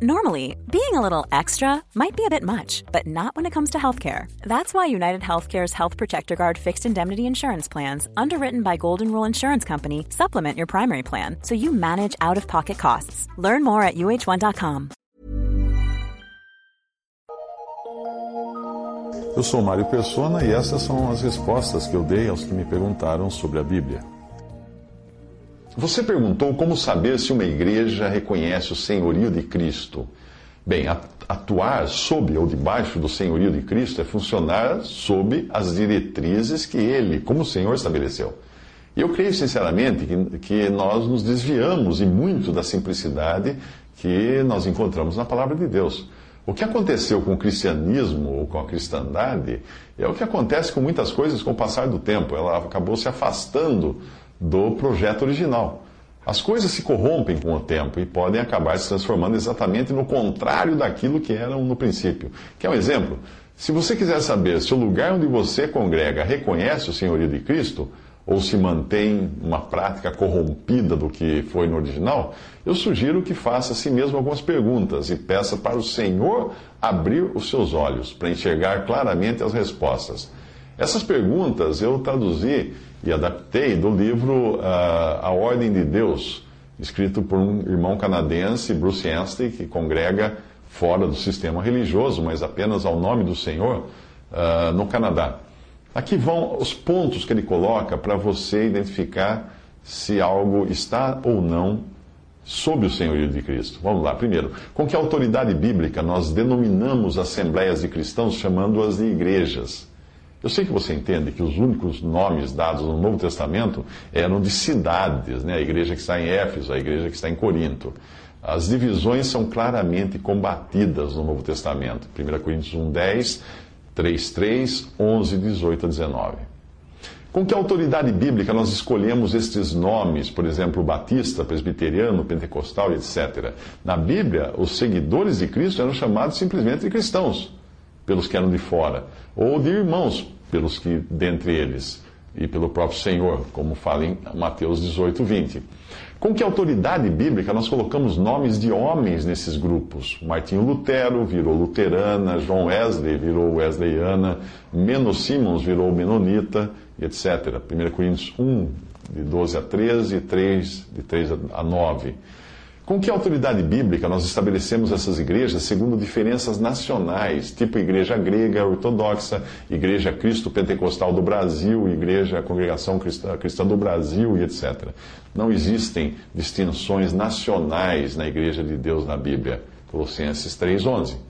Normally, being a little extra might be a bit much, but not when it comes to healthcare. That's why United Healthcare's Health Protector Guard fixed indemnity insurance plans, underwritten by Golden Rule Insurance Company, supplement your primary plan so you manage out of pocket costs. Learn more at uh1.com. Eu sou Mário Persona e essas são as respostas que eu dei aos que me perguntaram sobre a Bíblia. Você perguntou como saber se uma igreja reconhece o senhorio de Cristo. Bem, atuar sob ou debaixo do senhorio de Cristo é funcionar sob as diretrizes que ele, como Senhor, estabeleceu. E eu creio sinceramente que, que nós nos desviamos e muito da simplicidade que nós encontramos na palavra de Deus. O que aconteceu com o cristianismo ou com a cristandade é o que acontece com muitas coisas com o passar do tempo. Ela acabou se afastando do projeto original. As coisas se corrompem com o tempo e podem acabar se transformando exatamente no contrário daquilo que eram no princípio. Quer um exemplo? Se você quiser saber se o lugar onde você congrega reconhece o senhorio de Cristo, ou se mantém uma prática corrompida do que foi no original, eu sugiro que faça a si mesmo algumas perguntas e peça para o Senhor abrir os seus olhos para enxergar claramente as respostas. Essas perguntas eu traduzi e adaptei do livro uh, A Ordem de Deus, escrito por um irmão canadense, Bruce Anstey, que congrega fora do sistema religioso, mas apenas ao nome do Senhor, uh, no Canadá. Aqui vão os pontos que ele coloca para você identificar se algo está ou não sob o senhorio de Cristo. Vamos lá. Primeiro, com que autoridade bíblica nós denominamos assembleias de cristãos chamando-as de igrejas? Eu sei que você entende que os únicos nomes dados no Novo Testamento eram de cidades, né? a igreja que está em Éfeso, a igreja que está em Corinto. As divisões são claramente combatidas no Novo Testamento. 1 Coríntios 1, 10, 3, 3, 11, 18 a 19. Com que autoridade bíblica nós escolhemos estes nomes, por exemplo, batista, presbiteriano, pentecostal, etc.? Na Bíblia, os seguidores de Cristo eram chamados simplesmente de cristãos pelos que eram de fora, ou de irmãos pelos que dentre eles, e pelo próprio Senhor, como fala em Mateus 18, 20. Com que autoridade bíblica nós colocamos nomes de homens nesses grupos? Martinho Lutero virou luterana, João Wesley virou wesleyana, Menos Simons virou menonita, etc. 1 Coríntios 1, de 12 a 13, e 3, de 3 a 9. Com que autoridade bíblica nós estabelecemos essas igrejas segundo diferenças nacionais, tipo Igreja Grega Ortodoxa, Igreja Cristo Pentecostal do Brasil, Igreja Congregação Cristã, do Brasil e etc. Não existem distinções nacionais na Igreja de Deus na Bíblia. Colossenses 3,11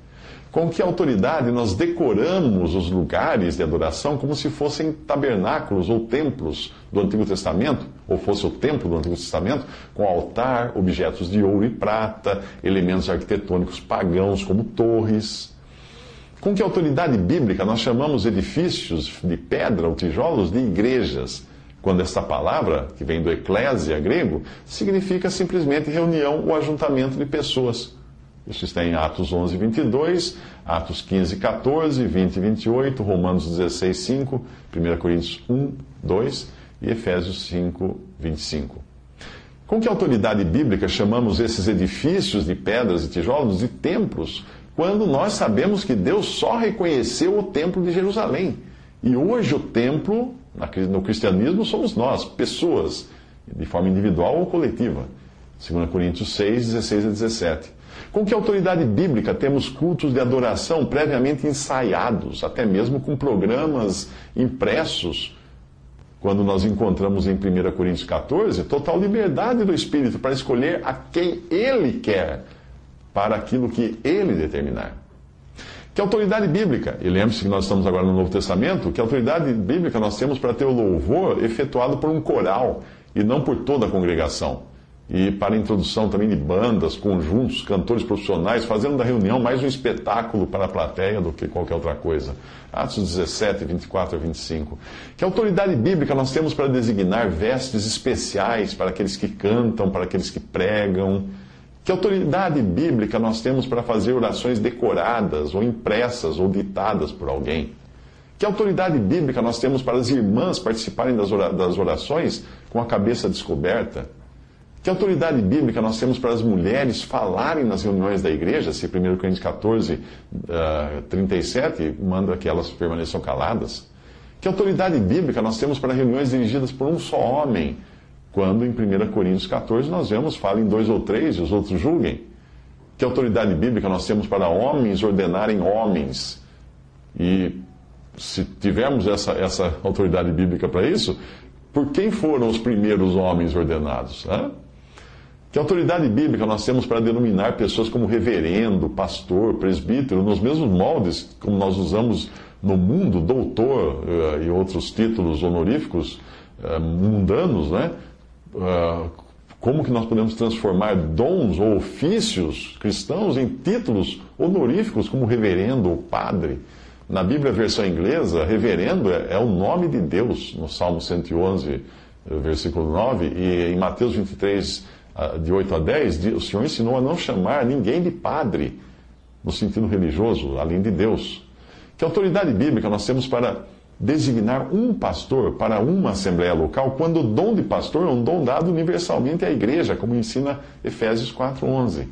com que autoridade nós decoramos os lugares de adoração como se fossem tabernáculos ou templos do Antigo Testamento, ou fosse o templo do Antigo Testamento, com altar, objetos de ouro e prata, elementos arquitetônicos pagãos como torres. Com que autoridade bíblica nós chamamos edifícios de pedra ou tijolos de igrejas, quando esta palavra, que vem do eclésia grego, significa simplesmente reunião ou ajuntamento de pessoas. Isso está em Atos 11, 22, Atos 15, 14, 20 28, Romanos 16, 5, 1 Coríntios 1, 2 e Efésios 5, 25. Com que autoridade bíblica chamamos esses edifícios de pedras e tijolos de templos, quando nós sabemos que Deus só reconheceu o templo de Jerusalém? E hoje o templo, no cristianismo, somos nós, pessoas, de forma individual ou coletiva. 2 Coríntios 6, 16 a 17. Com que autoridade bíblica temos cultos de adoração previamente ensaiados, até mesmo com programas impressos? Quando nós encontramos em 1 Coríntios 14, total liberdade do Espírito para escolher a quem ele quer para aquilo que ele determinar. Que autoridade bíblica, e lembre-se que nós estamos agora no Novo Testamento, que autoridade bíblica nós temos para ter o louvor efetuado por um coral e não por toda a congregação e para a introdução também de bandas, conjuntos, cantores profissionais, fazendo da reunião mais um espetáculo para a plateia do que qualquer outra coisa. Atos 17, 24 a 25. Que autoridade bíblica nós temos para designar vestes especiais para aqueles que cantam, para aqueles que pregam? Que autoridade bíblica nós temos para fazer orações decoradas, ou impressas, ou ditadas por alguém? Que autoridade bíblica nós temos para as irmãs participarem das orações com a cabeça descoberta? Que autoridade bíblica nós temos para as mulheres falarem nas reuniões da igreja? Se 1 Coríntios 14, uh, 37 manda que elas permaneçam caladas. Que autoridade bíblica nós temos para reuniões dirigidas por um só homem? Quando em 1 Coríntios 14 nós vemos, falem dois ou três e os outros julguem. Que autoridade bíblica nós temos para homens ordenarem homens? E se tivermos essa, essa autoridade bíblica para isso, por quem foram os primeiros homens ordenados? Que autoridade bíblica nós temos para denominar pessoas como reverendo, pastor, presbítero, nos mesmos moldes como nós usamos no mundo, doutor uh, e outros títulos honoríficos uh, mundanos, né? Uh, como que nós podemos transformar dons ou ofícios cristãos em títulos honoríficos como reverendo ou padre? Na Bíblia, versão inglesa, reverendo é, é o nome de Deus, no Salmo 111, versículo 9, e em Mateus 23, de 8 a 10, o Senhor ensinou a não chamar ninguém de padre, no sentido religioso, além de Deus. Que autoridade bíblica nós temos para designar um pastor para uma assembleia local, quando o dom de pastor é um dom dado universalmente à igreja, como ensina Efésios 4:11.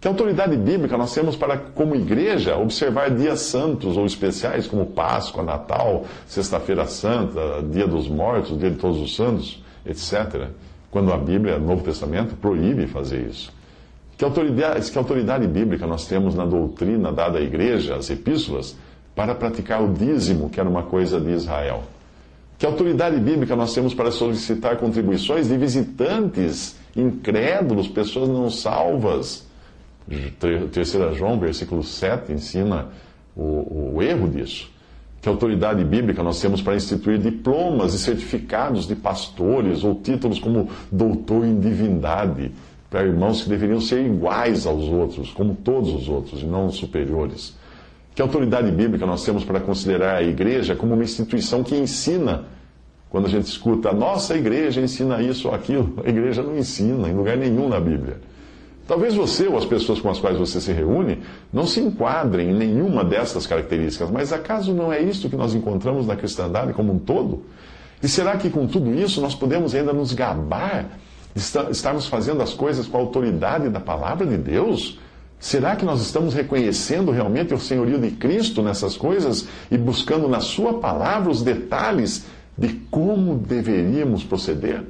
Que autoridade bíblica nós temos para, como igreja, observar dias santos ou especiais, como Páscoa, Natal, Sexta-feira Santa, Dia dos Mortos, Dia de Todos os Santos, etc. Quando a Bíblia, Novo Testamento, proíbe fazer isso. Que autoridade, que autoridade bíblica nós temos na doutrina dada à igreja, as epístolas, para praticar o dízimo, que era uma coisa de Israel. Que autoridade bíblica nós temos para solicitar contribuições de visitantes incrédulos, pessoas não salvas. 3 João, versículo 7, ensina o, o erro disso. Que autoridade bíblica nós temos para instituir diplomas e certificados de pastores ou títulos como doutor em divindade para irmãos que deveriam ser iguais aos outros, como todos os outros, e não superiores. Que autoridade bíblica nós temos para considerar a igreja como uma instituição que ensina? Quando a gente escuta, a nossa igreja ensina isso ou aquilo, a igreja não ensina em lugar nenhum na Bíblia. Talvez você ou as pessoas com as quais você se reúne não se enquadrem em nenhuma dessas características, mas acaso não é isso que nós encontramos na cristandade como um todo? E será que com tudo isso nós podemos ainda nos gabar de estarmos fazendo as coisas com a autoridade da palavra de Deus? Será que nós estamos reconhecendo realmente o senhorio de Cristo nessas coisas e buscando na Sua palavra os detalhes de como deveríamos proceder?